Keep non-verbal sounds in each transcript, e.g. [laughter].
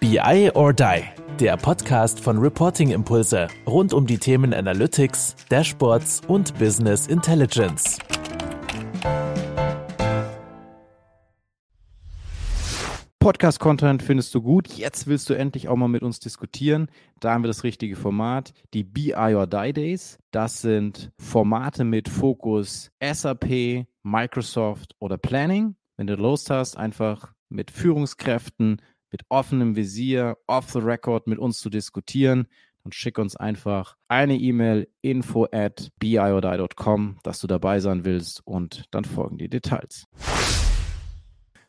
BI or Die, der Podcast von Reporting Impulse rund um die Themen Analytics, Dashboards und Business Intelligence. Podcast-Content findest du gut. Jetzt willst du endlich auch mal mit uns diskutieren. Da haben wir das richtige Format. Die BI or Die Days. Das sind Formate mit Fokus SAP, Microsoft oder Planning. Wenn du Lust hast, einfach mit Führungskräften, mit offenem Visier, off the record mit uns zu diskutieren, dann schick uns einfach eine E-Mail info at biodie.com, dass du dabei sein willst und dann folgen die Details.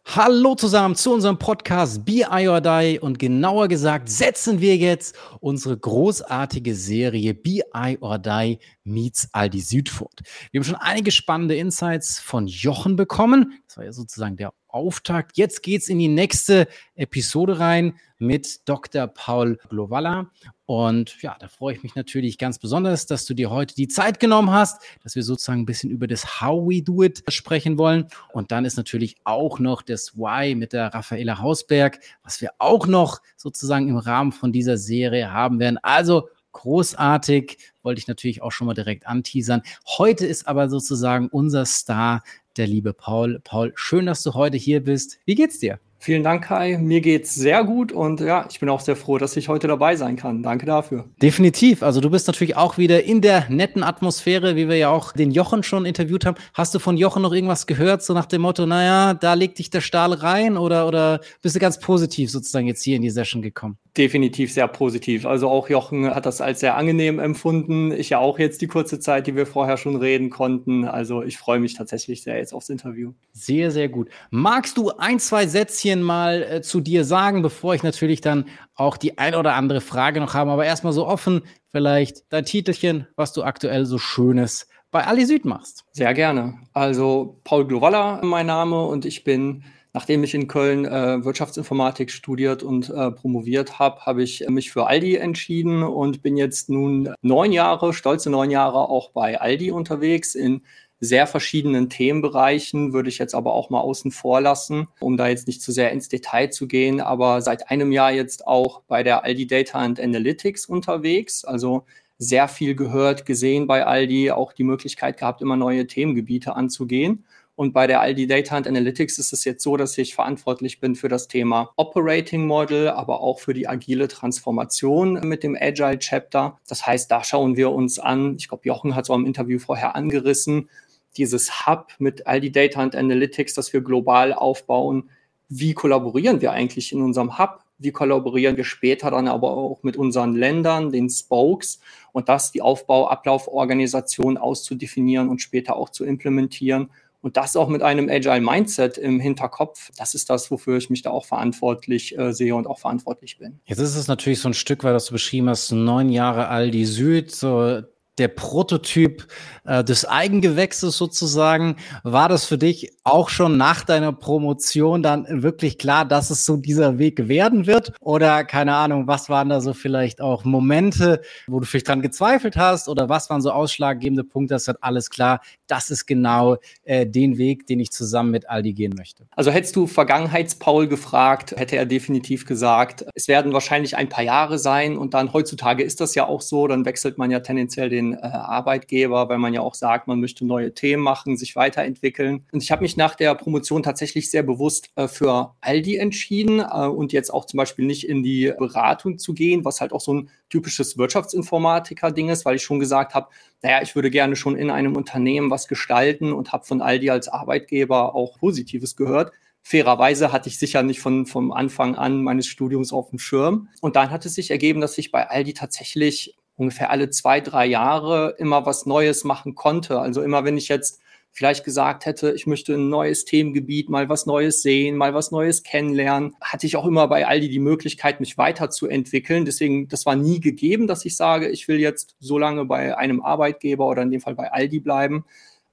Hallo zusammen zu unserem Podcast Be I or Die und genauer gesagt setzen wir jetzt unsere großartige Serie Be I or Die meets Aldi Südfurt. Wir haben schon einige spannende Insights von Jochen bekommen. Das war ja sozusagen der Auftakt. Jetzt geht's in die nächste Episode rein mit Dr. Paul Glowalla. Und ja, da freue ich mich natürlich ganz besonders, dass du dir heute die Zeit genommen hast, dass wir sozusagen ein bisschen über das How We Do It sprechen wollen. Und dann ist natürlich auch noch das Why mit der Raffaela Hausberg, was wir auch noch sozusagen im Rahmen von dieser Serie haben werden. Also großartig, wollte ich natürlich auch schon mal direkt anteasern. Heute ist aber sozusagen unser Star der liebe Paul. Paul, schön, dass du heute hier bist. Wie geht's dir? Vielen Dank, Kai. Mir geht's sehr gut und ja, ich bin auch sehr froh, dass ich heute dabei sein kann. Danke dafür. Definitiv. Also du bist natürlich auch wieder in der netten Atmosphäre, wie wir ja auch den Jochen schon interviewt haben. Hast du von Jochen noch irgendwas gehört, so nach dem Motto, naja, da legt dich der Stahl rein oder, oder bist du ganz positiv sozusagen jetzt hier in die Session gekommen? Definitiv sehr positiv. Also auch Jochen hat das als sehr angenehm empfunden. Ich ja auch jetzt die kurze Zeit, die wir vorher schon reden konnten. Also ich freue mich tatsächlich sehr jetzt aufs Interview. Sehr, sehr gut. Magst du ein, zwei Sätzchen mal äh, zu dir sagen, bevor ich natürlich dann auch die ein oder andere Frage noch habe, aber erstmal so offen, vielleicht dein Titelchen, was du aktuell so Schönes bei Ali Süd machst. Sehr gerne. Also Paul Glowalla mein Name und ich bin Nachdem ich in Köln äh, Wirtschaftsinformatik studiert und äh, promoviert habe, habe ich mich für Aldi entschieden und bin jetzt nun neun Jahre, stolze neun Jahre auch bei Aldi unterwegs in sehr verschiedenen Themenbereichen, würde ich jetzt aber auch mal außen vor lassen, um da jetzt nicht zu sehr ins Detail zu gehen, aber seit einem Jahr jetzt auch bei der Aldi Data and Analytics unterwegs, also sehr viel gehört, gesehen bei Aldi, auch die Möglichkeit gehabt, immer neue Themengebiete anzugehen. Und bei der Aldi Data and Analytics ist es jetzt so, dass ich verantwortlich bin für das Thema Operating Model, aber auch für die agile Transformation mit dem Agile Chapter. Das heißt, da schauen wir uns an, ich glaube, Jochen hat es auch im Interview vorher angerissen, dieses Hub mit Aldi Data and Analytics, das wir global aufbauen. Wie kollaborieren wir eigentlich in unserem Hub? Wie kollaborieren wir später dann aber auch mit unseren Ländern, den Spokes und das die Aufbau-Ablauforganisation auszudefinieren und später auch zu implementieren und das auch mit einem Agile Mindset im Hinterkopf. Das ist das, wofür ich mich da auch verantwortlich äh, sehe und auch verantwortlich bin. Jetzt ist es natürlich so ein Stück weit, was du beschrieben hast, neun Jahre Aldi Süd, so der Prototyp äh, des Eigengewächses sozusagen. War das für dich auch schon nach deiner Promotion dann wirklich klar, dass es so dieser Weg werden wird? Oder keine Ahnung, was waren da so vielleicht auch Momente, wo du vielleicht dran gezweifelt hast? Oder was waren so ausschlaggebende Punkte, dass halt alles klar, das ist genau äh, den Weg, den ich zusammen mit Aldi gehen möchte? Also hättest du Vergangenheitspaul gefragt, hätte er definitiv gesagt, es werden wahrscheinlich ein paar Jahre sein und dann heutzutage ist das ja auch so, dann wechselt man ja tendenziell den äh, Arbeitgeber, weil man ja auch sagt, man möchte neue Themen machen, sich weiterentwickeln. Und ich habe mich nach der Promotion tatsächlich sehr bewusst äh, für Aldi entschieden äh, und jetzt auch zum Beispiel nicht in die Beratung zu gehen, was halt auch so ein typisches Wirtschaftsinformatiker-Ding ist, weil ich schon gesagt habe, naja, ich würde gerne schon in einem Unternehmen was gestalten und habe von Aldi als Arbeitgeber auch Positives gehört. Fairerweise hatte ich sicher nicht von, vom Anfang an meines Studiums auf dem Schirm. Und dann hat es sich ergeben, dass ich bei Aldi tatsächlich ungefähr alle zwei, drei Jahre immer was Neues machen konnte. Also immer, wenn ich jetzt vielleicht gesagt hätte, ich möchte ein neues Themengebiet, mal was Neues sehen, mal was Neues kennenlernen, hatte ich auch immer bei Aldi die Möglichkeit, mich weiterzuentwickeln. Deswegen, das war nie gegeben, dass ich sage, ich will jetzt so lange bei einem Arbeitgeber oder in dem Fall bei Aldi bleiben.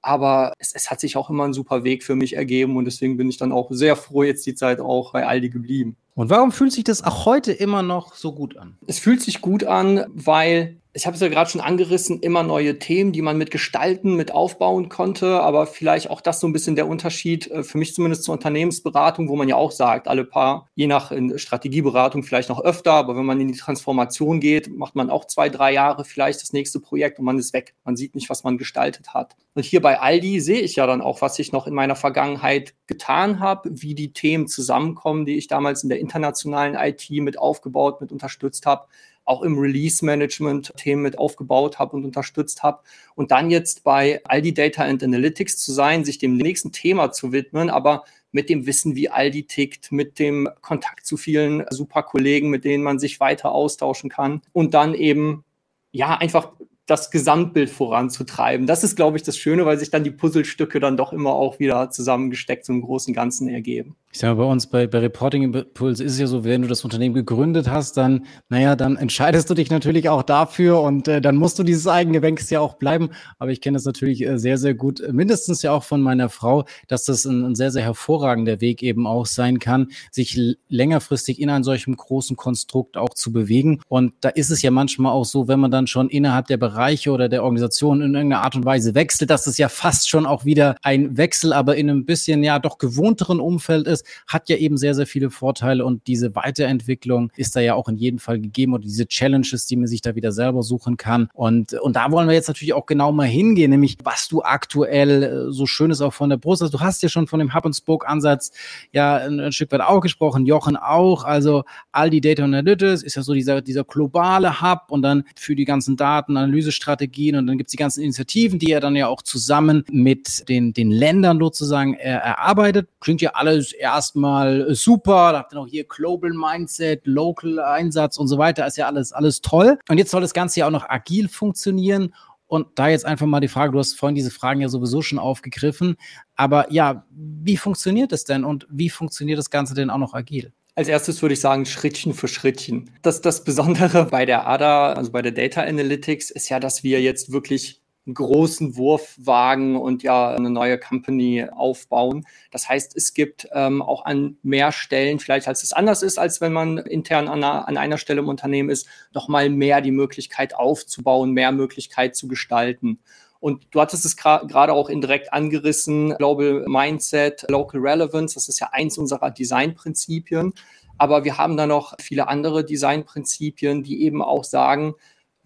Aber es, es hat sich auch immer ein super Weg für mich ergeben und deswegen bin ich dann auch sehr froh, jetzt die Zeit auch bei Aldi geblieben. Und warum fühlt sich das auch heute immer noch so gut an? Es fühlt sich gut an, weil ich habe es ja gerade schon angerissen, immer neue Themen, die man mit gestalten, mit aufbauen konnte, aber vielleicht auch das so ein bisschen der Unterschied, äh, für mich zumindest zur Unternehmensberatung, wo man ja auch sagt, alle paar, je nach Strategieberatung vielleicht noch öfter, aber wenn man in die Transformation geht, macht man auch zwei, drei Jahre vielleicht das nächste Projekt und man ist weg. Man sieht nicht, was man gestaltet hat. Und hier bei Aldi sehe ich ja dann auch, was ich noch in meiner Vergangenheit getan habe, wie die Themen zusammenkommen, die ich damals in der internationalen IT mit aufgebaut, mit unterstützt habe auch im Release-Management Themen mit aufgebaut habe und unterstützt habe. Und dann jetzt bei Aldi Data and Analytics zu sein, sich dem nächsten Thema zu widmen, aber mit dem Wissen, wie Aldi tickt, mit dem Kontakt zu vielen super Kollegen, mit denen man sich weiter austauschen kann und dann eben ja einfach das Gesamtbild voranzutreiben. Das ist, glaube ich, das Schöne, weil sich dann die Puzzlestücke dann doch immer auch wieder zusammengesteckt zum großen Ganzen ergeben. Ich sage mal, bei uns bei, bei Reporting Impulse ist es ja so, wenn du das Unternehmen gegründet hast, dann, naja, dann entscheidest du dich natürlich auch dafür und äh, dann musst du dieses eigene Banks ja auch bleiben. Aber ich kenne es natürlich äh, sehr, sehr gut, mindestens ja auch von meiner Frau, dass das ein, ein, sehr, sehr hervorragender Weg eben auch sein kann, sich längerfristig in einem solchen großen Konstrukt auch zu bewegen. Und da ist es ja manchmal auch so, wenn man dann schon innerhalb der Bereiche oder der Organisation in irgendeiner Art und Weise wechselt, dass es ja fast schon auch wieder ein Wechsel, aber in einem bisschen ja doch gewohnteren Umfeld ist ist, hat ja eben sehr, sehr viele Vorteile und diese Weiterentwicklung ist da ja auch in jedem Fall gegeben und diese Challenges, die man sich da wieder selber suchen kann. Und, und da wollen wir jetzt natürlich auch genau mal hingehen, nämlich was du aktuell äh, so schönes auch von der Brust hast. Du hast ja schon von dem Hub-and-Spoke-Ansatz ja ein, ein, Stück weit auch gesprochen, Jochen auch. Also all die Data Analytics ist ja so dieser, dieser globale Hub und dann für die ganzen Daten, Analysestrategien und dann gibt es die ganzen Initiativen, die er dann ja auch zusammen mit den, den Ländern sozusagen er, erarbeitet. Klingt ja alles eher erstmal super, da habt ihr noch hier Global Mindset, Local Einsatz und so weiter, ist ja alles, alles toll. Und jetzt soll das Ganze ja auch noch agil funktionieren. Und da jetzt einfach mal die Frage, du hast vorhin diese Fragen ja sowieso schon aufgegriffen, aber ja, wie funktioniert es denn und wie funktioniert das Ganze denn auch noch agil? Als erstes würde ich sagen, Schrittchen für Schrittchen. Das, das Besondere [laughs] bei der ADA, also bei der Data Analytics, ist ja, dass wir jetzt wirklich einen großen Wurf wagen und ja eine neue Company aufbauen. Das heißt, es gibt ähm, auch an mehr Stellen, vielleicht als es anders ist, als wenn man intern an einer, an einer Stelle im Unternehmen ist, noch mal mehr die Möglichkeit aufzubauen, mehr Möglichkeit zu gestalten. Und du hattest es gerade auch indirekt angerissen, Global Mindset, Local Relevance, das ist ja eins unserer Designprinzipien. Aber wir haben da noch viele andere Designprinzipien, die eben auch sagen,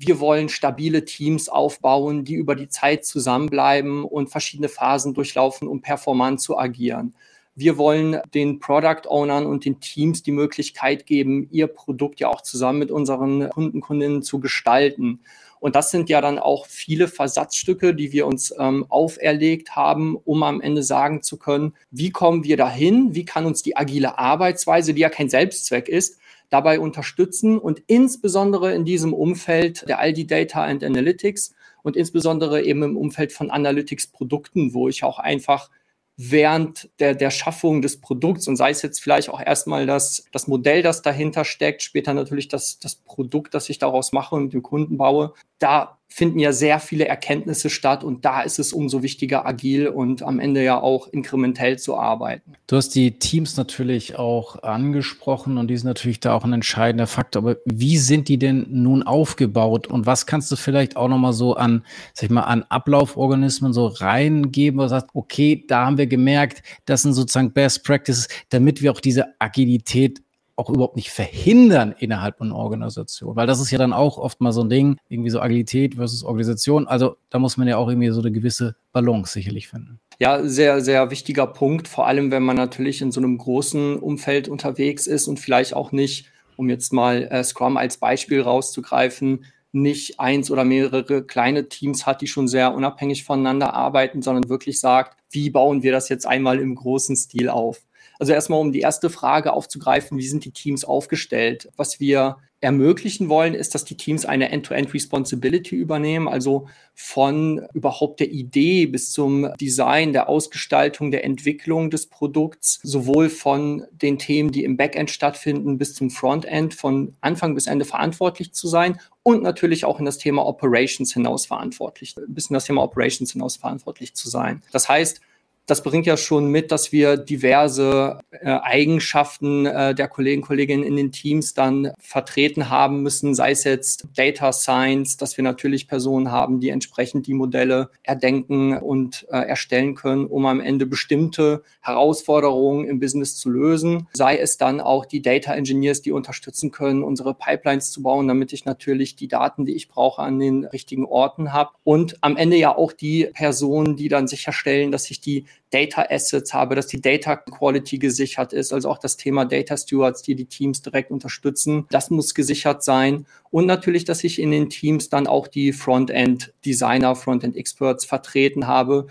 wir wollen stabile Teams aufbauen, die über die Zeit zusammenbleiben und verschiedene Phasen durchlaufen, um performant zu agieren. Wir wollen den Product Ownern und den Teams die Möglichkeit geben, ihr Produkt ja auch zusammen mit unseren Kunden, Kundinnen zu gestalten. Und das sind ja dann auch viele Versatzstücke, die wir uns ähm, auferlegt haben, um am Ende sagen zu können, wie kommen wir dahin? Wie kann uns die agile Arbeitsweise, die ja kein Selbstzweck ist, dabei unterstützen und insbesondere in diesem Umfeld der Aldi Data and Analytics und insbesondere eben im Umfeld von Analytics-Produkten, wo ich auch einfach während der, der Schaffung des Produkts und sei es jetzt vielleicht auch erstmal das, das Modell, das dahinter steckt, später natürlich das, das Produkt, das ich daraus mache und dem Kunden baue, da finden ja sehr viele Erkenntnisse statt und da ist es umso wichtiger, agil und am Ende ja auch inkrementell zu arbeiten. Du hast die Teams natürlich auch angesprochen und die sind natürlich da auch ein entscheidender Faktor. Aber wie sind die denn nun aufgebaut und was kannst du vielleicht auch nochmal so an, sag ich mal, an Ablauforganismen so reingeben, wo du sagst, okay, da haben wir gemerkt, das sind sozusagen Best Practices, damit wir auch diese Agilität auch überhaupt nicht verhindern innerhalb einer Organisation. Weil das ist ja dann auch oft mal so ein Ding, irgendwie so Agilität versus Organisation. Also da muss man ja auch irgendwie so eine gewisse Balance sicherlich finden. Ja, sehr, sehr wichtiger Punkt, vor allem wenn man natürlich in so einem großen Umfeld unterwegs ist und vielleicht auch nicht, um jetzt mal äh, Scrum als Beispiel rauszugreifen, nicht eins oder mehrere kleine Teams hat, die schon sehr unabhängig voneinander arbeiten, sondern wirklich sagt, wie bauen wir das jetzt einmal im großen Stil auf? Also erstmal, um die erste Frage aufzugreifen, wie sind die Teams aufgestellt? Was wir ermöglichen wollen, ist, dass die Teams eine End-to-End-Responsibility übernehmen, also von überhaupt der Idee bis zum Design, der Ausgestaltung, der Entwicklung des Produkts, sowohl von den Themen, die im Backend stattfinden, bis zum Frontend, von Anfang bis Ende verantwortlich zu sein und natürlich auch in das Thema Operations hinaus verantwortlich, bis in das Thema Operations hinaus verantwortlich zu sein. Das heißt, das bringt ja schon mit, dass wir diverse äh, Eigenschaften äh, der Kollegen, Kolleginnen in den Teams dann vertreten haben müssen, sei es jetzt Data Science, dass wir natürlich Personen haben, die entsprechend die Modelle erdenken und äh, erstellen können, um am Ende bestimmte Herausforderungen im Business zu lösen, sei es dann auch die Data Engineers, die unterstützen können, unsere Pipelines zu bauen, damit ich natürlich die Daten, die ich brauche, an den richtigen Orten habe. Und am Ende ja auch die Personen, die dann sicherstellen, dass ich die Data Assets habe, dass die Data Quality gesichert ist, also auch das Thema Data Stewards, die die Teams direkt unterstützen. Das muss gesichert sein. Und natürlich, dass ich in den Teams dann auch die Frontend Designer, Frontend Experts vertreten habe,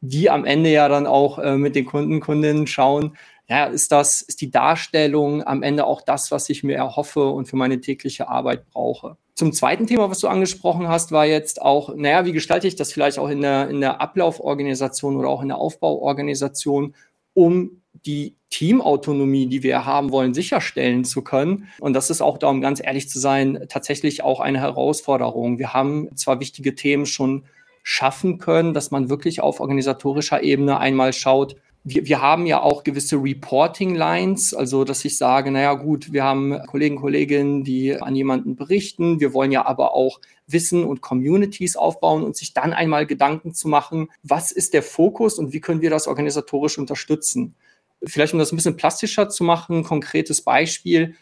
die am Ende ja dann auch äh, mit den Kunden, Kundinnen schauen, ja, ist das, ist die Darstellung am Ende auch das, was ich mir erhoffe und für meine tägliche Arbeit brauche. Zum zweiten Thema, was du angesprochen hast, war jetzt auch, naja, wie gestalte ich das vielleicht auch in der, in der Ablauforganisation oder auch in der Aufbauorganisation, um die Teamautonomie, die wir haben wollen, sicherstellen zu können. Und das ist auch, da, um ganz ehrlich zu sein, tatsächlich auch eine Herausforderung. Wir haben zwar wichtige Themen schon schaffen können, dass man wirklich auf organisatorischer Ebene einmal schaut, wir, wir haben ja auch gewisse Reporting-Lines, also dass ich sage, naja gut, wir haben Kollegen, Kolleginnen, die an jemanden berichten. Wir wollen ja aber auch Wissen und Communities aufbauen und sich dann einmal Gedanken zu machen, was ist der Fokus und wie können wir das organisatorisch unterstützen. Vielleicht um das ein bisschen plastischer zu machen, konkretes Beispiel.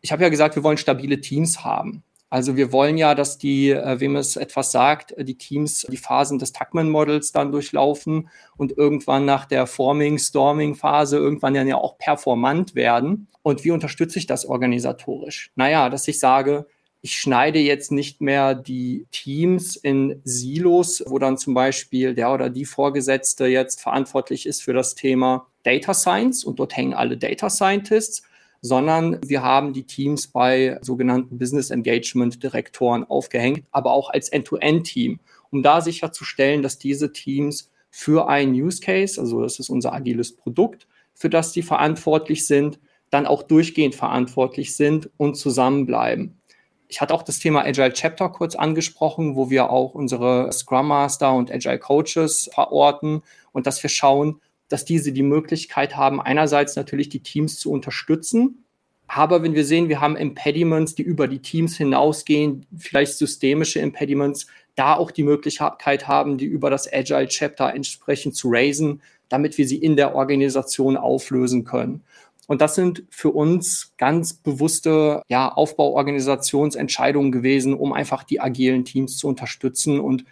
Ich habe ja gesagt, wir wollen stabile Teams haben. Also wir wollen ja, dass die, äh, wem es etwas sagt, die Teams die Phasen des Tuckman-Models dann durchlaufen und irgendwann nach der Forming, Storming-Phase irgendwann dann ja auch performant werden. Und wie unterstütze ich das organisatorisch? Naja, dass ich sage, ich schneide jetzt nicht mehr die Teams in Silos, wo dann zum Beispiel der oder die Vorgesetzte jetzt verantwortlich ist für das Thema Data Science und dort hängen alle Data Scientists, sondern wir haben die Teams bei sogenannten Business Engagement Direktoren aufgehängt, aber auch als End-to-End-Team, um da sicherzustellen, dass diese Teams für einen Use Case, also das ist unser agiles Produkt, für das die verantwortlich sind, dann auch durchgehend verantwortlich sind und zusammenbleiben. Ich hatte auch das Thema Agile Chapter kurz angesprochen, wo wir auch unsere Scrum Master und Agile Coaches verorten und dass wir schauen, dass diese die Möglichkeit haben, einerseits natürlich die Teams zu unterstützen, aber wenn wir sehen, wir haben Impediments, die über die Teams hinausgehen, vielleicht systemische Impediments, da auch die Möglichkeit haben, die über das Agile Chapter entsprechend zu raisen, damit wir sie in der Organisation auflösen können. Und das sind für uns ganz bewusste ja, Aufbauorganisationsentscheidungen gewesen, um einfach die agilen Teams zu unterstützen und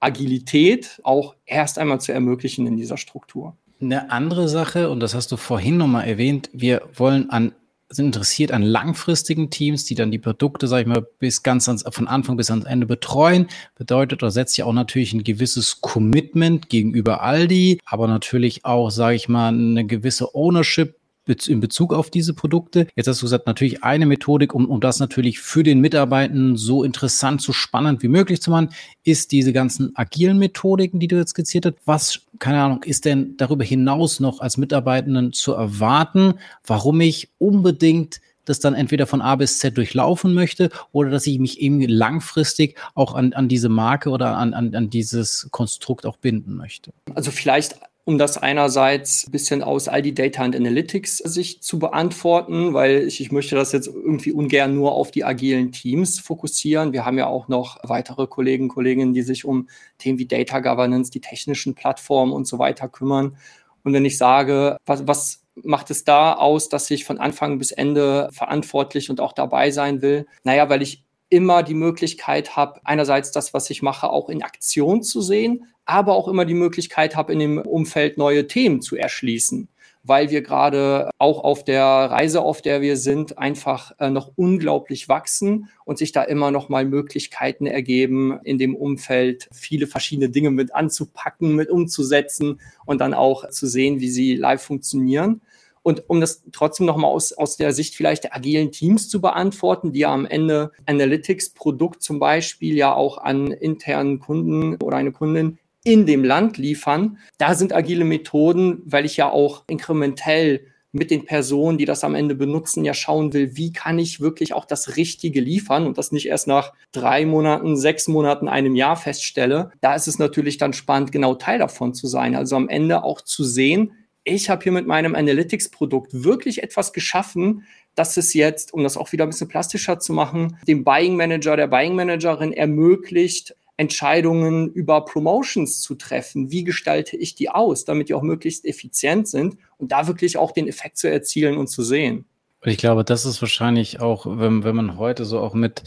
Agilität auch erst einmal zu ermöglichen in dieser Struktur. Eine andere Sache, und das hast du vorhin nochmal erwähnt, wir wollen an, sind interessiert an langfristigen Teams, die dann die Produkte, sag ich mal, bis ganz ans, von Anfang bis ans Ende betreuen. Bedeutet, da setzt ja auch natürlich ein gewisses Commitment gegenüber Aldi, aber natürlich auch, sage ich mal, eine gewisse Ownership in Bezug auf diese Produkte. Jetzt hast du gesagt, natürlich eine Methodik, um, um das natürlich für den Mitarbeitenden so interessant, so spannend wie möglich zu machen, ist diese ganzen agilen Methodiken, die du jetzt skizziert hast. Was, keine Ahnung, ist denn darüber hinaus noch als Mitarbeitenden zu erwarten, warum ich unbedingt das dann entweder von A bis Z durchlaufen möchte oder dass ich mich eben langfristig auch an, an diese Marke oder an, an, an dieses Konstrukt auch binden möchte. Also vielleicht um das einerseits ein bisschen aus all die Data and Analytics Sicht zu beantworten, weil ich, ich möchte das jetzt irgendwie ungern nur auf die agilen Teams fokussieren. Wir haben ja auch noch weitere Kollegen, Kolleginnen, die sich um Themen wie Data Governance, die technischen Plattformen und so weiter kümmern. Und wenn ich sage, was, was macht es da aus, dass ich von Anfang bis Ende verantwortlich und auch dabei sein will? Naja, weil ich immer die Möglichkeit habe, einerseits das, was ich mache, auch in Aktion zu sehen, aber auch immer die Möglichkeit habe, in dem Umfeld neue Themen zu erschließen, weil wir gerade auch auf der Reise, auf der wir sind, einfach äh, noch unglaublich wachsen und sich da immer noch mal Möglichkeiten ergeben, in dem Umfeld viele verschiedene Dinge mit anzupacken, mit umzusetzen und dann auch zu sehen, wie sie live funktionieren. Und um das trotzdem nochmal aus, aus der Sicht vielleicht der agilen Teams zu beantworten, die ja am Ende Analytics-Produkt zum Beispiel ja auch an internen Kunden oder eine Kundin in dem Land liefern. Da sind agile Methoden, weil ich ja auch inkrementell mit den Personen, die das am Ende benutzen, ja schauen will, wie kann ich wirklich auch das Richtige liefern und das nicht erst nach drei Monaten, sechs Monaten, einem Jahr feststelle. Da ist es natürlich dann spannend, genau Teil davon zu sein. Also am Ende auch zu sehen, ich habe hier mit meinem Analytics-Produkt wirklich etwas geschaffen, dass es jetzt, um das auch wieder ein bisschen plastischer zu machen, dem Buying Manager, der Buying Managerin ermöglicht, Entscheidungen über Promotions zu treffen. Wie gestalte ich die aus, damit die auch möglichst effizient sind und da wirklich auch den Effekt zu erzielen und zu sehen. Ich glaube, das ist wahrscheinlich auch, wenn, wenn man heute so auch mit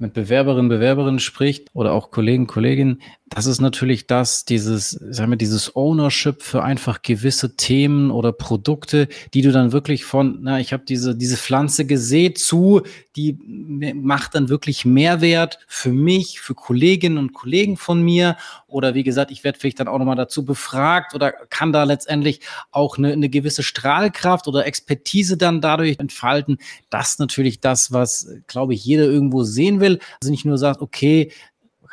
mit Bewerberinnen, Bewerberinnen spricht oder auch Kollegen, Kolleginnen, das ist natürlich das, dieses, sagen wir, dieses Ownership für einfach gewisse Themen oder Produkte, die du dann wirklich von, na, ich habe diese, diese Pflanze gesät zu, die macht dann wirklich Mehrwert für mich, für Kolleginnen und Kollegen von mir. Oder wie gesagt, ich werde vielleicht dann auch nochmal dazu befragt oder kann da letztendlich auch eine, eine gewisse Strahlkraft oder Expertise dann dadurch entfalten. Das ist natürlich das, was, glaube ich, jeder irgendwo sehen will. Also nicht nur sagt, okay,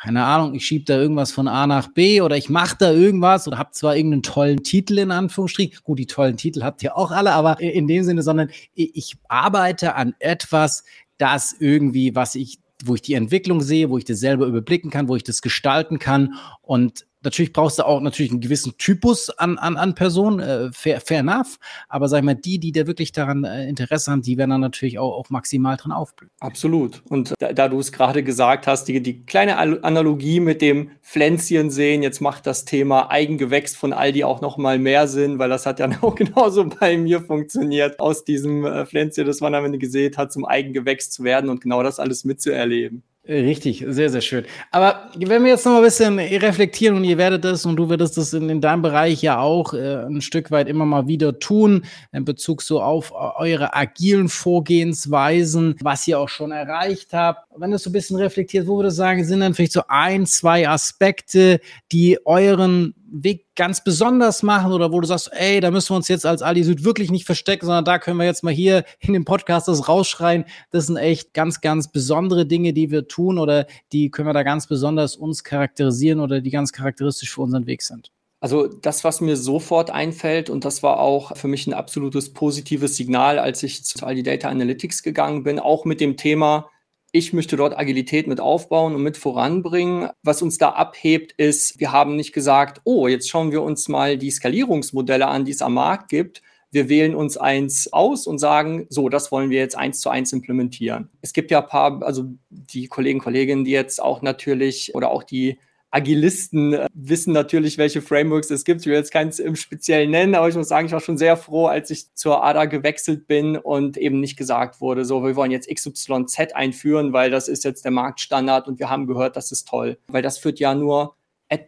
keine Ahnung, ich schiebe da irgendwas von A nach B oder ich mache da irgendwas oder habe zwar irgendeinen tollen Titel in Anführungsstrichen. Gut, die tollen Titel habt ihr auch alle, aber in dem Sinne, sondern ich arbeite an etwas, das irgendwie, was ich wo ich die Entwicklung sehe, wo ich das selber überblicken kann, wo ich das gestalten kann und Natürlich brauchst du auch natürlich einen gewissen Typus an, an, an Personen, äh, fair, fair enough. Aber sag ich mal, die, die da wirklich daran äh, Interesse haben, die werden dann natürlich auch, auch maximal dran aufblühen. Absolut. Und da, da du es gerade gesagt hast, die, die kleine Analogie mit dem Pflänzchen sehen, jetzt macht das Thema Eigengewächs von Aldi auch noch mal mehr Sinn, weil das hat ja [laughs] auch genauso bei mir funktioniert, aus diesem äh, Pflänzchen, das man am Ende gesehen hat, zum Eigengewächs zu werden und genau das alles mitzuerleben. Richtig, sehr, sehr schön. Aber wenn wir jetzt noch mal ein bisschen reflektieren und ihr werdet das und du wirst das in, in deinem Bereich ja auch äh, ein Stück weit immer mal wieder tun, in Bezug so auf eure agilen Vorgehensweisen, was ihr auch schon erreicht habt. Wenn du so ein bisschen reflektiert, wo würdest du sagen, sind dann vielleicht so ein, zwei Aspekte, die euren Weg ganz besonders machen oder wo du sagst, ey, da müssen wir uns jetzt als Ali Süd wirklich nicht verstecken, sondern da können wir jetzt mal hier in dem Podcast das rausschreien. Das sind echt ganz, ganz besondere Dinge, die wir tun oder die können wir da ganz besonders uns charakterisieren oder die ganz charakteristisch für unseren Weg sind. Also das, was mir sofort einfällt, und das war auch für mich ein absolutes positives Signal, als ich zu Aldi Data Analytics gegangen bin, auch mit dem Thema, ich möchte dort Agilität mit aufbauen und mit voranbringen. Was uns da abhebt, ist, wir haben nicht gesagt, oh, jetzt schauen wir uns mal die Skalierungsmodelle an, die es am Markt gibt. Wir wählen uns eins aus und sagen, so, das wollen wir jetzt eins zu eins implementieren. Es gibt ja ein paar, also die Kollegen, Kolleginnen, die jetzt auch natürlich oder auch die Agilisten äh, wissen natürlich, welche Frameworks es gibt. Ich will jetzt keins im Speziellen nennen, aber ich muss sagen, ich war schon sehr froh, als ich zur ADA gewechselt bin und eben nicht gesagt wurde, so, wir wollen jetzt XYZ einführen, weil das ist jetzt der Marktstandard und wir haben gehört, das ist toll. Weil das führt ja nur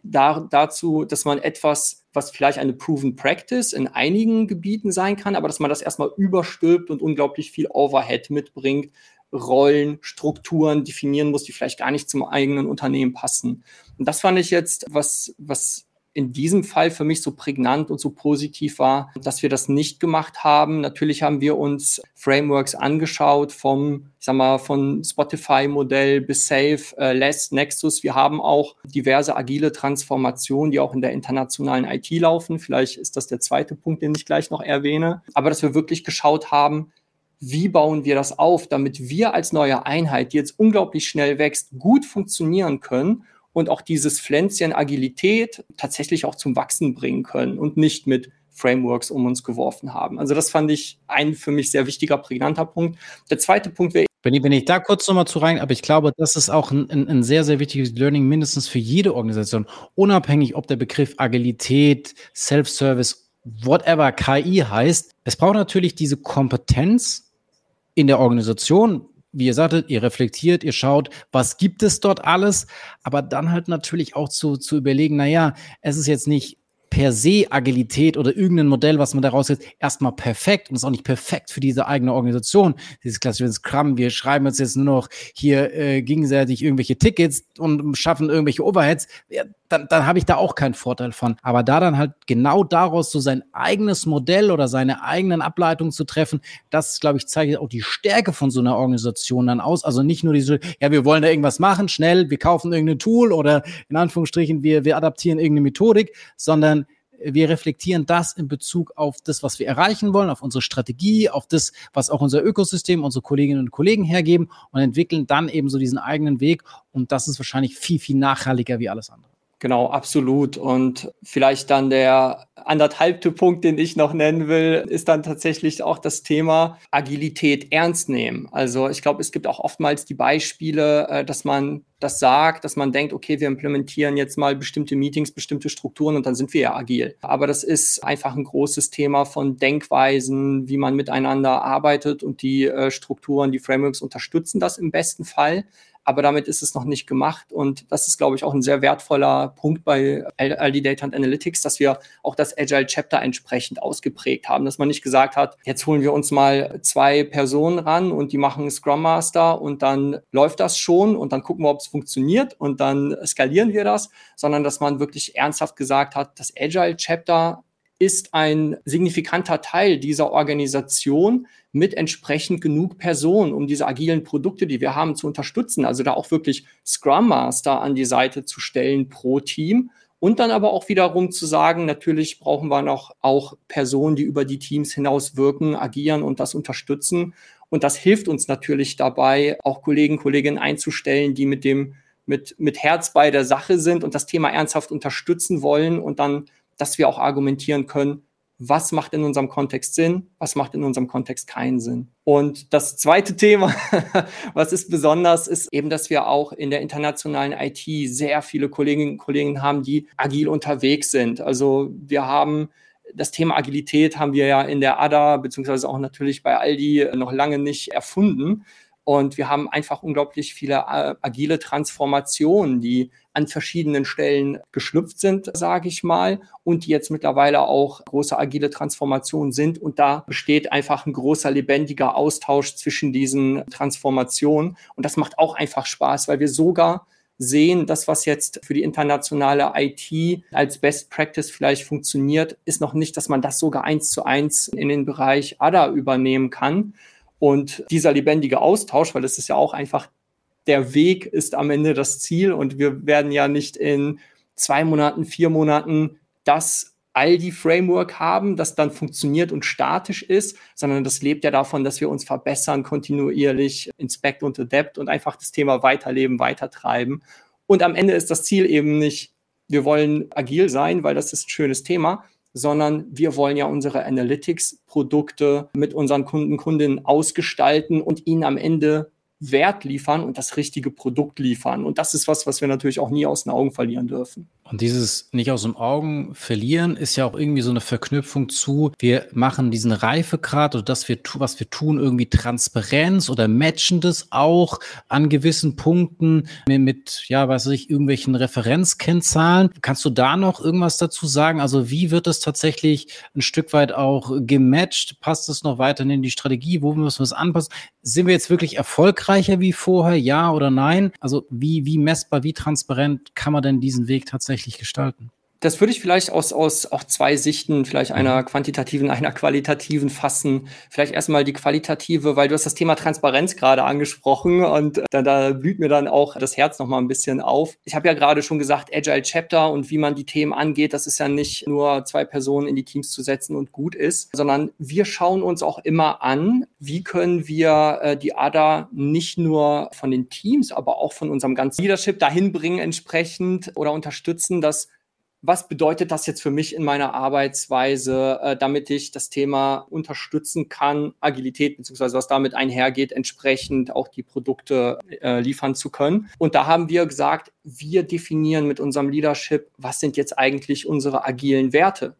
da, dazu, dass man etwas, was vielleicht eine Proven Practice in einigen Gebieten sein kann, aber dass man das erstmal überstülpt und unglaublich viel Overhead mitbringt, Rollen, Strukturen definieren muss, die vielleicht gar nicht zum eigenen Unternehmen passen. Und das fand ich jetzt, was, was in diesem Fall für mich so prägnant und so positiv war, dass wir das nicht gemacht haben. Natürlich haben wir uns Frameworks angeschaut vom, ich sag mal, von Spotify-Modell bis Safe, äh, Less, Nexus. Wir haben auch diverse agile Transformationen, die auch in der internationalen IT laufen. Vielleicht ist das der zweite Punkt, den ich gleich noch erwähne. Aber dass wir wirklich geschaut haben, wie bauen wir das auf, damit wir als neue Einheit, die jetzt unglaublich schnell wächst, gut funktionieren können und auch dieses Pflänzchen Agilität tatsächlich auch zum Wachsen bringen können und nicht mit Frameworks um uns geworfen haben. Also das fand ich ein für mich sehr wichtiger, prägnanter Punkt. Der zweite Punkt wäre wenn ich, wenn ich da kurz nochmal zu rein, aber ich glaube, das ist auch ein, ein, ein, sehr, sehr wichtiges Learning, mindestens für jede Organisation, unabhängig, ob der Begriff Agilität, Self-Service, whatever KI heißt. Es braucht natürlich diese Kompetenz, in der Organisation, wie ihr sagtet, ihr reflektiert, ihr schaut, was gibt es dort alles, aber dann halt natürlich auch zu, zu überlegen, naja, es ist jetzt nicht per se Agilität oder irgendein Modell, was man daraus jetzt erstmal perfekt und ist auch nicht perfekt für diese eigene Organisation. Dieses klassische Scrum, wir schreiben uns jetzt nur noch hier äh, gegenseitig irgendwelche Tickets und schaffen irgendwelche Overheads. Ja, dann, dann habe ich da auch keinen Vorteil von. Aber da dann halt genau daraus so sein eigenes Modell oder seine eigenen Ableitungen zu treffen, das, glaube ich, zeigt auch die Stärke von so einer Organisation dann aus. Also nicht nur diese, ja, wir wollen da irgendwas machen, schnell, wir kaufen irgendein Tool oder in Anführungsstrichen, wir, wir adaptieren irgendeine Methodik, sondern wir reflektieren das in Bezug auf das, was wir erreichen wollen, auf unsere Strategie, auf das, was auch unser Ökosystem, unsere Kolleginnen und Kollegen hergeben und entwickeln dann eben so diesen eigenen Weg. Und das ist wahrscheinlich viel, viel nachhaltiger wie alles andere. Genau, absolut. Und vielleicht dann der anderthalbte Punkt, den ich noch nennen will, ist dann tatsächlich auch das Thema Agilität ernst nehmen. Also ich glaube, es gibt auch oftmals die Beispiele, äh, dass man das sagt, dass man denkt, okay, wir implementieren jetzt mal bestimmte Meetings, bestimmte Strukturen und dann sind wir ja agil. Aber das ist einfach ein großes Thema von Denkweisen, wie man miteinander arbeitet und die äh, Strukturen, die Frameworks unterstützen das im besten Fall aber damit ist es noch nicht gemacht. Und das ist, glaube ich, auch ein sehr wertvoller Punkt bei Aldi Data and Analytics, dass wir auch das Agile Chapter entsprechend ausgeprägt haben, dass man nicht gesagt hat, jetzt holen wir uns mal zwei Personen ran und die machen Scrum Master und dann läuft das schon und dann gucken wir, ob es funktioniert und dann skalieren wir das, sondern dass man wirklich ernsthaft gesagt hat, das Agile Chapter ist ein signifikanter Teil dieser Organisation mit entsprechend genug Personen, um diese agilen Produkte, die wir haben, zu unterstützen. Also da auch wirklich Scrum Master an die Seite zu stellen pro Team. Und dann aber auch wiederum zu sagen, natürlich brauchen wir noch auch Personen, die über die Teams hinaus wirken, agieren und das unterstützen. Und das hilft uns natürlich dabei, auch Kollegen, Kolleginnen einzustellen, die mit dem, mit, mit Herz bei der Sache sind und das Thema ernsthaft unterstützen wollen und dann dass wir auch argumentieren können, was macht in unserem Kontext Sinn, was macht in unserem Kontext keinen Sinn. Und das zweite Thema, [laughs] was ist besonders, ist eben, dass wir auch in der internationalen IT sehr viele Kolleginnen und Kollegen haben, die agil unterwegs sind. Also wir haben das Thema Agilität haben wir ja in der ADA beziehungsweise auch natürlich bei Aldi noch lange nicht erfunden. Und wir haben einfach unglaublich viele äh, agile Transformationen, die an verschiedenen Stellen geschlüpft sind, sage ich mal, und die jetzt mittlerweile auch große agile Transformationen sind. Und da besteht einfach ein großer lebendiger Austausch zwischen diesen Transformationen. Und das macht auch einfach Spaß, weil wir sogar sehen, das, was jetzt für die internationale IT als Best Practice vielleicht funktioniert, ist noch nicht, dass man das sogar eins zu eins in den Bereich ADA übernehmen kann. Und dieser lebendige Austausch, weil das ist ja auch einfach, der Weg ist am Ende das Ziel und wir werden ja nicht in zwei Monaten, vier Monaten das Aldi-Framework haben, das dann funktioniert und statisch ist, sondern das lebt ja davon, dass wir uns verbessern, kontinuierlich inspect und adapt und einfach das Thema weiterleben, weitertreiben. Und am Ende ist das Ziel eben nicht, wir wollen agil sein, weil das ist ein schönes Thema, sondern wir wollen ja unsere Analytics-Produkte mit unseren Kunden, Kundinnen ausgestalten und ihnen am Ende Wert liefern und das richtige Produkt liefern. Und das ist was, was wir natürlich auch nie aus den Augen verlieren dürfen. Und dieses nicht aus den Augen verlieren ist ja auch irgendwie so eine Verknüpfung zu, wir machen diesen Reifegrad oder das was wir tun, irgendwie Transparenz oder matchen das auch an gewissen Punkten mit, ja, weiß ich, irgendwelchen Referenzkennzahlen. Kannst du da noch irgendwas dazu sagen? Also wie wird das tatsächlich ein Stück weit auch gematcht? Passt es noch weiterhin in die Strategie? Wo müssen wir es anpassen? Sind wir jetzt wirklich erfolgreicher wie vorher? Ja oder nein? Also wie, wie messbar, wie transparent kann man denn diesen Weg tatsächlich tatsächlich gestalten? Das würde ich vielleicht aus, aus auch zwei Sichten, vielleicht einer mhm. quantitativen, [laughs] einer qualitativen fassen. Vielleicht erstmal die qualitative, weil du hast das Thema Transparenz gerade angesprochen und da, da blüht mir dann auch das Herz noch mal ein bisschen auf. Ich habe ja gerade schon gesagt, Agile Chapter und wie man die Themen angeht, das ist ja nicht nur zwei Personen in die Teams zu setzen und gut ist, sondern wir schauen uns auch immer an, wie können wir äh, die ADA nicht nur von den Teams, aber auch von unserem ganzen Leadership dahin bringen entsprechend oder unterstützen, dass was bedeutet das jetzt für mich in meiner Arbeitsweise, äh, damit ich das Thema unterstützen kann, Agilität beziehungsweise was damit einhergeht, entsprechend auch die Produkte äh, liefern zu können. Und da haben wir gesagt, wir definieren mit unserem Leadership, was sind jetzt eigentlich unsere agilen Werte?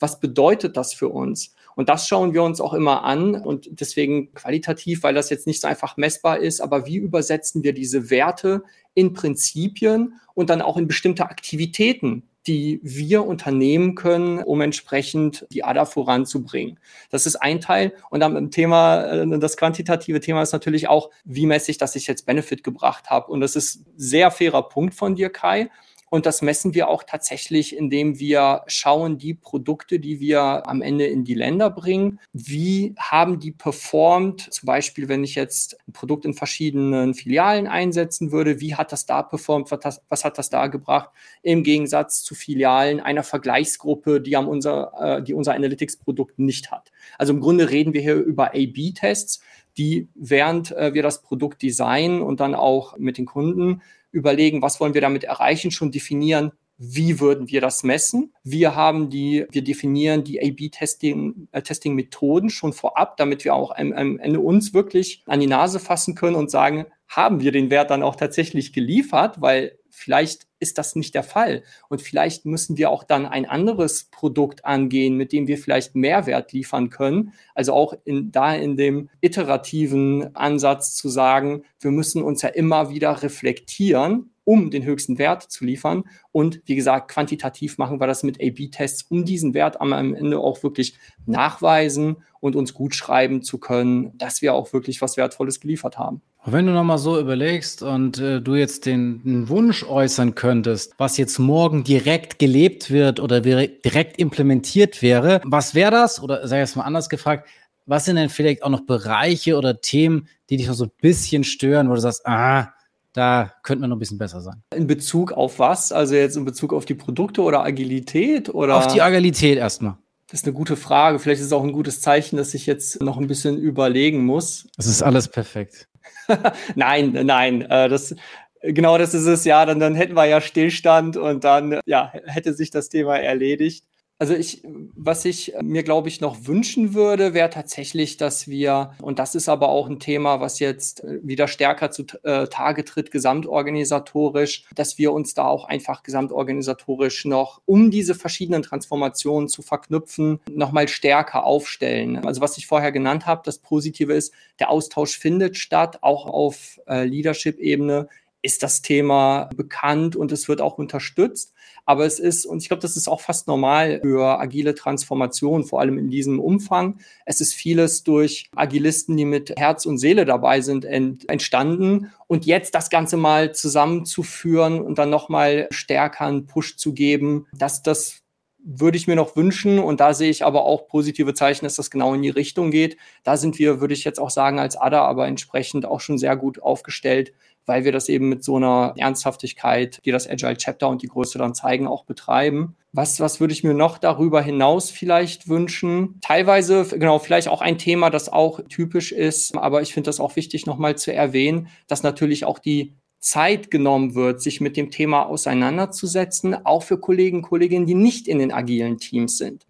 Was bedeutet das für uns? Und das schauen wir uns auch immer an und deswegen qualitativ, weil das jetzt nicht so einfach messbar ist, aber wie übersetzen wir diese Werte in Prinzipien und dann auch in bestimmte Aktivitäten, die wir unternehmen können, um entsprechend die ADA voranzubringen. Das ist ein Teil. Und dann im Thema, äh, das quantitative Thema ist natürlich auch, wie messe ich, dass ich jetzt Benefit gebracht habe. Und das ist sehr fairer Punkt von dir, Kai. Und das messen wir auch tatsächlich, indem wir schauen, die Produkte, die wir am Ende in die Länder bringen, wie haben die performt? Zum Beispiel, wenn ich jetzt ein Produkt in verschiedenen Filialen einsetzen würde, wie hat das da performt? Was, hat das da gebracht? Im Gegensatz zu Filialen einer Vergleichsgruppe, die, am unser, äh, die unser Analytics-Produkt nicht hat. Also im Grunde reden wir hier über A-B-Tests, die während äh, wir das Produkt designen und dann auch mit den Kunden überlegen, was wollen wir damit erreichen, schon definieren, wie würden wir das messen? Wir haben die, wir definieren die A-B-Testing, äh, schon vorab, damit wir auch am, am Ende uns wirklich an die Nase fassen können und sagen, haben wir den Wert dann auch tatsächlich geliefert? Weil vielleicht ist das nicht der Fall. Und vielleicht müssen wir auch dann ein anderes Produkt angehen, mit dem wir vielleicht Mehrwert liefern können. Also auch in, da in dem iterativen Ansatz zu sagen, wir müssen uns ja immer wieder reflektieren, um den höchsten Wert zu liefern. Und wie gesagt, quantitativ machen wir das mit A-B-Tests, um diesen Wert am Ende auch wirklich nachweisen und uns gut schreiben zu können, dass wir auch wirklich was Wertvolles geliefert haben. Wenn du nochmal so überlegst und äh, du jetzt den, den, Wunsch äußern könntest, was jetzt morgen direkt gelebt wird oder direkt implementiert wäre, was wäre das? Oder sag ich es mal anders gefragt, was sind denn vielleicht auch noch Bereiche oder Themen, die dich noch so ein bisschen stören, wo du sagst, ah, da könnte man noch ein bisschen besser sein. In Bezug auf was? Also jetzt in Bezug auf die Produkte oder Agilität oder? Auf die Agilität erstmal. Das ist eine gute Frage. Vielleicht ist es auch ein gutes Zeichen, dass ich jetzt noch ein bisschen überlegen muss. Es ist alles perfekt. [laughs] nein, nein, äh, das, genau das ist es ja. Dann, dann hätten wir ja Stillstand und dann ja, hätte sich das Thema erledigt. Also ich, was ich mir, glaube ich, noch wünschen würde, wäre tatsächlich, dass wir, und das ist aber auch ein Thema, was jetzt wieder stärker zu äh, Tage tritt, gesamtorganisatorisch, dass wir uns da auch einfach gesamtorganisatorisch noch, um diese verschiedenen Transformationen zu verknüpfen, nochmal stärker aufstellen. Also was ich vorher genannt habe, das Positive ist, der Austausch findet statt, auch auf äh, Leadership-Ebene ist das Thema bekannt und es wird auch unterstützt. Aber es ist, und ich glaube, das ist auch fast normal für agile Transformation, vor allem in diesem Umfang. Es ist vieles durch Agilisten, die mit Herz und Seele dabei sind, ent, entstanden. Und jetzt das Ganze mal zusammenzuführen und dann nochmal stärker einen Push zu geben, dass das würde ich mir noch wünschen. Und da sehe ich aber auch positive Zeichen, dass das genau in die Richtung geht. Da sind wir, würde ich jetzt auch sagen, als ADA aber entsprechend auch schon sehr gut aufgestellt, weil wir das eben mit so einer Ernsthaftigkeit, die das Agile Chapter und die Größe dann zeigen, auch betreiben. Was, was würde ich mir noch darüber hinaus vielleicht wünschen? Teilweise, genau, vielleicht auch ein Thema, das auch typisch ist, aber ich finde das auch wichtig nochmal zu erwähnen, dass natürlich auch die Zeit genommen wird, sich mit dem Thema auseinanderzusetzen, auch für Kollegen Kolleginnen, die nicht in den agilen Teams sind.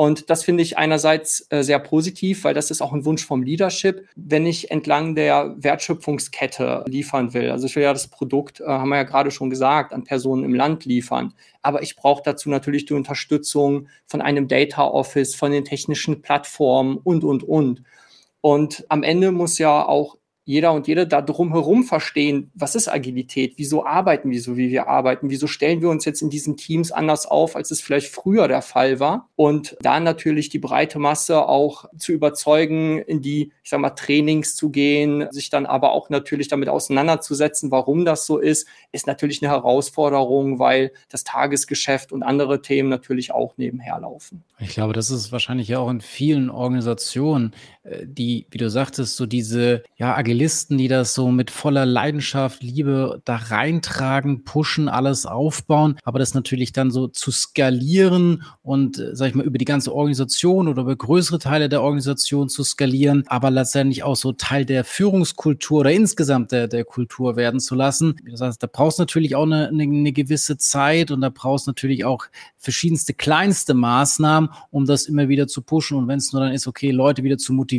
Und das finde ich einerseits äh, sehr positiv, weil das ist auch ein Wunsch vom Leadership, wenn ich entlang der Wertschöpfungskette liefern will. Also ich will ja das Produkt, äh, haben wir ja gerade schon gesagt, an Personen im Land liefern. Aber ich brauche dazu natürlich die Unterstützung von einem Data Office, von den technischen Plattformen und, und, und. Und am Ende muss ja auch jeder und jede da drumherum verstehen, was ist Agilität, wieso arbeiten wir so, wie wir arbeiten, wieso stellen wir uns jetzt in diesen Teams anders auf, als es vielleicht früher der Fall war. Und da natürlich die breite Masse auch zu überzeugen, in die, ich sag mal, Trainings zu gehen, sich dann aber auch natürlich damit auseinanderzusetzen, warum das so ist, ist natürlich eine Herausforderung, weil das Tagesgeschäft und andere Themen natürlich auch nebenher laufen. Ich glaube, das ist wahrscheinlich ja auch in vielen Organisationen, die, wie du sagtest, so diese ja, Agilisten, die das so mit voller Leidenschaft, Liebe da reintragen, pushen, alles aufbauen, aber das natürlich dann so zu skalieren und, äh, sag ich mal, über die ganze Organisation oder über größere Teile der Organisation zu skalieren, aber letztendlich auch so Teil der Führungskultur oder insgesamt der, der Kultur werden zu lassen. Du sagst, da brauchst du natürlich auch eine, eine, eine gewisse Zeit und da brauchst du natürlich auch verschiedenste kleinste Maßnahmen, um das immer wieder zu pushen. Und wenn es nur dann ist, okay, Leute wieder zu motivieren,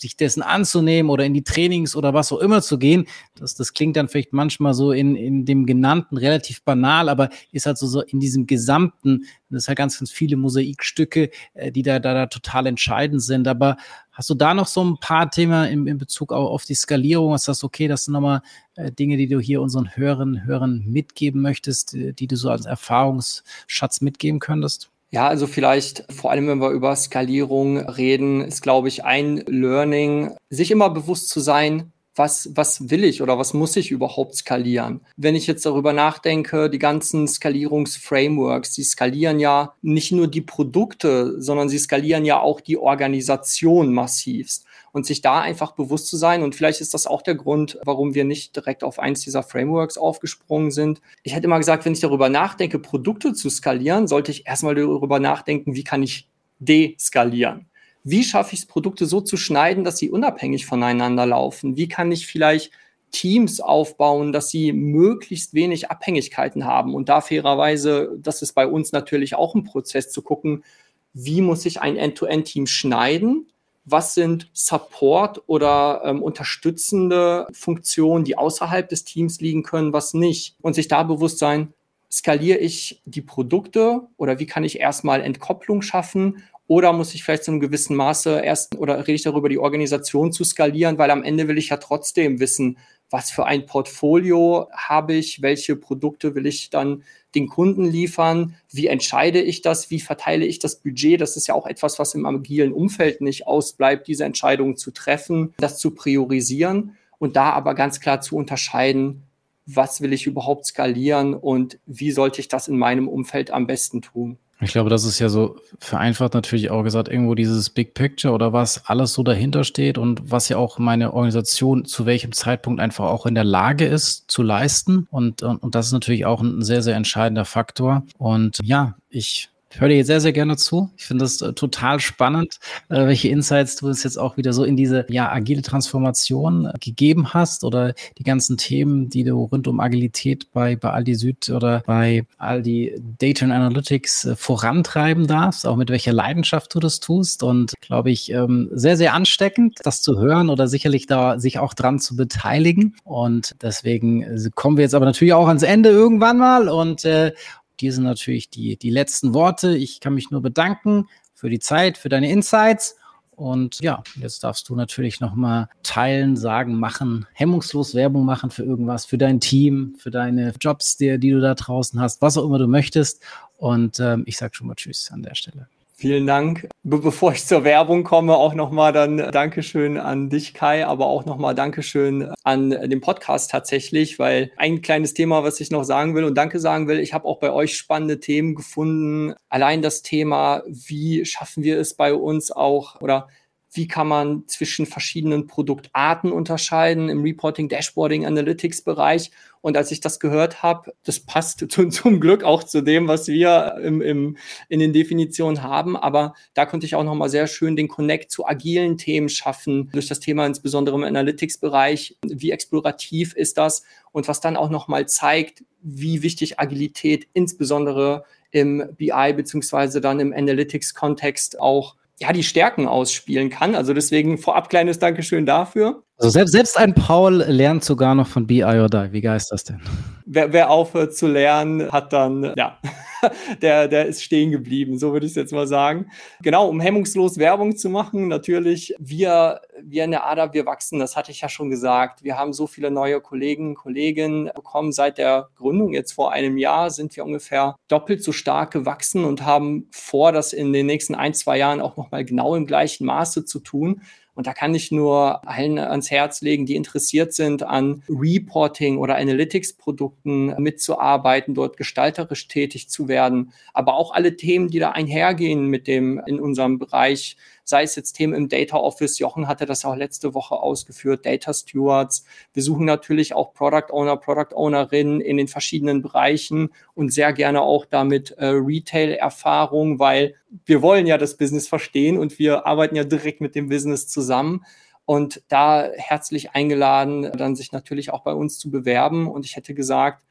sich dessen anzunehmen oder in die Trainings oder was auch immer zu gehen, das, das klingt dann vielleicht manchmal so in, in dem Genannten relativ banal, aber ist halt so, so in diesem Gesamten, das ist halt ganz, ganz viele Mosaikstücke, äh, die da, da, da total entscheidend sind. Aber hast du da noch so ein paar Themen in, in Bezug auf, die Skalierung? Was das okay, das sind nochmal äh, Dinge, die du hier unseren Hörern, Hörern mitgeben möchtest, die, die du so als Erfahrungsschatz mitgeben könntest? Ja, also vielleicht vor allem, wenn wir über Skalierung reden, ist, glaube ich, ein Learning, sich immer bewusst zu sein, was, was will ich oder was muss ich überhaupt skalieren? Wenn ich jetzt darüber nachdenke, die ganzen Skalierungsframeworks, die skalieren ja nicht nur die Produkte, sondern sie skalieren ja auch die Organisation massivst und sich da einfach bewusst zu sein. Und vielleicht ist das auch der Grund, warum wir nicht direkt auf eins dieser Frameworks aufgesprungen sind. Ich hätte mal gesagt, wenn ich darüber nachdenke, Produkte zu skalieren, sollte ich erstmal darüber nachdenken, wie kann ich deskalieren? Wie schaffe ich es, Produkte so zu schneiden, dass sie unabhängig voneinander laufen? Wie kann ich vielleicht Teams aufbauen, dass sie möglichst wenig Abhängigkeiten haben? Und da fairerweise, das ist bei uns natürlich auch ein Prozess zu gucken, wie muss ich ein End-to-End-Team schneiden? Was sind Support oder ähm, unterstützende Funktionen, die außerhalb des Teams liegen können, was nicht? Und sich da bewusst sein, skaliere ich die Produkte oder wie kann ich erstmal Entkopplung schaffen? Oder muss ich vielleicht zu einem gewissen Maße erst oder rede ich darüber, die Organisation zu skalieren, weil am Ende will ich ja trotzdem wissen, was für ein Portfolio habe ich, welche Produkte will ich dann den Kunden liefern, wie entscheide ich das, wie verteile ich das Budget. Das ist ja auch etwas, was im agilen Umfeld nicht ausbleibt, diese Entscheidungen zu treffen, das zu priorisieren und da aber ganz klar zu unterscheiden, was will ich überhaupt skalieren und wie sollte ich das in meinem Umfeld am besten tun. Ich glaube, das ist ja so vereinfacht natürlich auch gesagt, irgendwo dieses Big Picture oder was alles so dahinter steht und was ja auch meine Organisation zu welchem Zeitpunkt einfach auch in der Lage ist zu leisten. Und, und, und das ist natürlich auch ein sehr, sehr entscheidender Faktor. Und ja, ich ich höre dir sehr, sehr gerne zu. Ich finde das äh, total spannend, äh, welche Insights du uns jetzt auch wieder so in diese ja, agile Transformation äh, gegeben hast oder die ganzen Themen, die du rund um Agilität bei, bei Aldi Süd oder bei Aldi Data and Analytics äh, vorantreiben darfst, auch mit welcher Leidenschaft du das tust. Und glaube ich, ähm, sehr, sehr ansteckend, das zu hören oder sicherlich da sich auch dran zu beteiligen. Und deswegen äh, kommen wir jetzt aber natürlich auch ans Ende irgendwann mal und äh, dir sind natürlich die, die letzten Worte. Ich kann mich nur bedanken für die Zeit, für deine Insights. Und ja, jetzt darfst du natürlich nochmal teilen, sagen, machen, hemmungslos Werbung machen für irgendwas, für dein Team, für deine Jobs, die, die du da draußen hast, was auch immer du möchtest. Und ähm, ich sage schon mal Tschüss an der Stelle. Vielen Dank. Be bevor ich zur Werbung komme, auch nochmal dann Dankeschön an dich, Kai, aber auch nochmal Dankeschön an den Podcast tatsächlich, weil ein kleines Thema, was ich noch sagen will und Danke sagen will, ich habe auch bei euch spannende Themen gefunden. Allein das Thema, wie schaffen wir es bei uns auch oder wie kann man zwischen verschiedenen Produktarten unterscheiden im Reporting, Dashboarding, Analytics Bereich. Und als ich das gehört habe, das passt [laughs] zu, zum Glück auch zu dem, was wir im, im, in den Definitionen haben. Aber da konnte ich auch nochmal sehr schön den Connect zu agilen Themen schaffen, durch das Thema insbesondere im Analytics-Bereich. Wie explorativ ist das? Und was dann auch nochmal zeigt, wie wichtig Agilität insbesondere im BI beziehungsweise dann im Analytics-Kontext auch ja, die Stärken ausspielen kann. Also deswegen vorab kleines Dankeschön dafür. Also selbst, selbst ein Paul lernt sogar noch von BI or Die. Wie geil ist das denn? Wer, wer aufhört zu lernen, hat dann, ja, [laughs] der, der ist stehen geblieben, so würde ich es jetzt mal sagen. Genau, um hemmungslos Werbung zu machen, natürlich, wir, wir in der ADA, wir wachsen, das hatte ich ja schon gesagt. Wir haben so viele neue Kollegen, Kolleginnen bekommen. Seit der Gründung jetzt vor einem Jahr sind wir ungefähr doppelt so stark gewachsen und haben vor, das in den nächsten ein, zwei Jahren auch nochmal genau im gleichen Maße zu tun. Und da kann ich nur allen ans Herz legen, die interessiert sind, an Reporting oder Analytics-Produkten mitzuarbeiten, dort gestalterisch tätig zu werden. Aber auch alle Themen, die da einhergehen mit dem in unserem Bereich sei es jetzt Themen im Data Office. Jochen hatte das auch letzte Woche ausgeführt, Data Stewards. Wir suchen natürlich auch Product Owner, Product Ownerinnen in den verschiedenen Bereichen und sehr gerne auch damit äh, Retail-Erfahrung, weil wir wollen ja das Business verstehen und wir arbeiten ja direkt mit dem Business zusammen. Und da herzlich eingeladen, dann sich natürlich auch bei uns zu bewerben. Und ich hätte gesagt,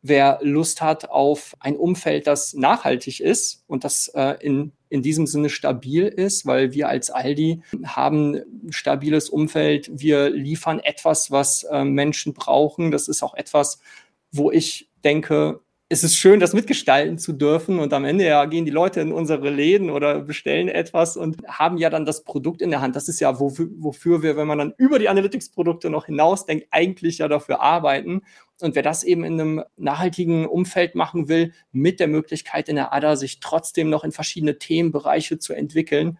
wer Lust hat auf ein Umfeld, das nachhaltig ist und das äh, in, in diesem Sinne stabil ist, weil wir als Aldi haben ein stabiles Umfeld. Wir liefern etwas, was äh, Menschen brauchen. Das ist auch etwas, wo ich denke, es ist schön, das mitgestalten zu dürfen. Und am Ende ja gehen die Leute in unsere Läden oder bestellen etwas und haben ja dann das Produkt in der Hand. Das ist ja, wofür, wofür wir, wenn man dann über die Analytics-Produkte noch hinausdenkt, eigentlich ja dafür arbeiten. Und wer das eben in einem nachhaltigen Umfeld machen will, mit der Möglichkeit in der ADA sich trotzdem noch in verschiedene Themenbereiche zu entwickeln,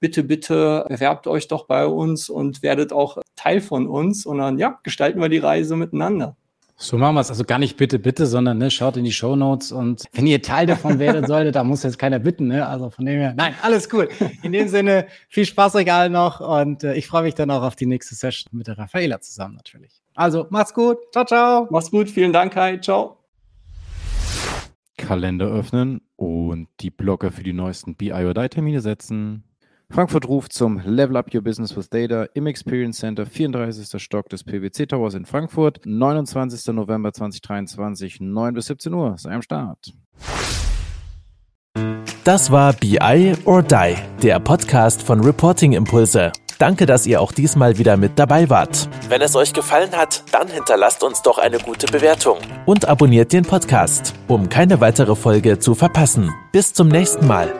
bitte, bitte bewerbt euch doch bei uns und werdet auch Teil von uns. Und dann, ja, gestalten wir die Reise miteinander. So machen wir es. Also gar nicht bitte, bitte, sondern ne, schaut in die Show Notes und wenn ihr Teil davon werden solltet, da muss jetzt keiner bitten. Ne? Also von dem her, nein, alles cool. In dem Sinne, viel Spaß euch allen noch und äh, ich freue mich dann auch auf die nächste Session mit der Raffaela zusammen natürlich. Also macht's gut. Ciao, ciao. Macht's gut. Vielen Dank, Kai. Ciao. Kalender öffnen und die Blocker für die neuesten BI or Die Termine setzen. Frankfurt ruft zum Level Up Your Business with Data im Experience Center, 34. Stock des PwC Towers in Frankfurt, 29. November 2023, 9 bis 17 Uhr. Sei am Start. Das war BI or Die, der Podcast von Reporting Impulse. Danke, dass ihr auch diesmal wieder mit dabei wart. Wenn es euch gefallen hat, dann hinterlasst uns doch eine gute Bewertung und abonniert den Podcast, um keine weitere Folge zu verpassen. Bis zum nächsten Mal.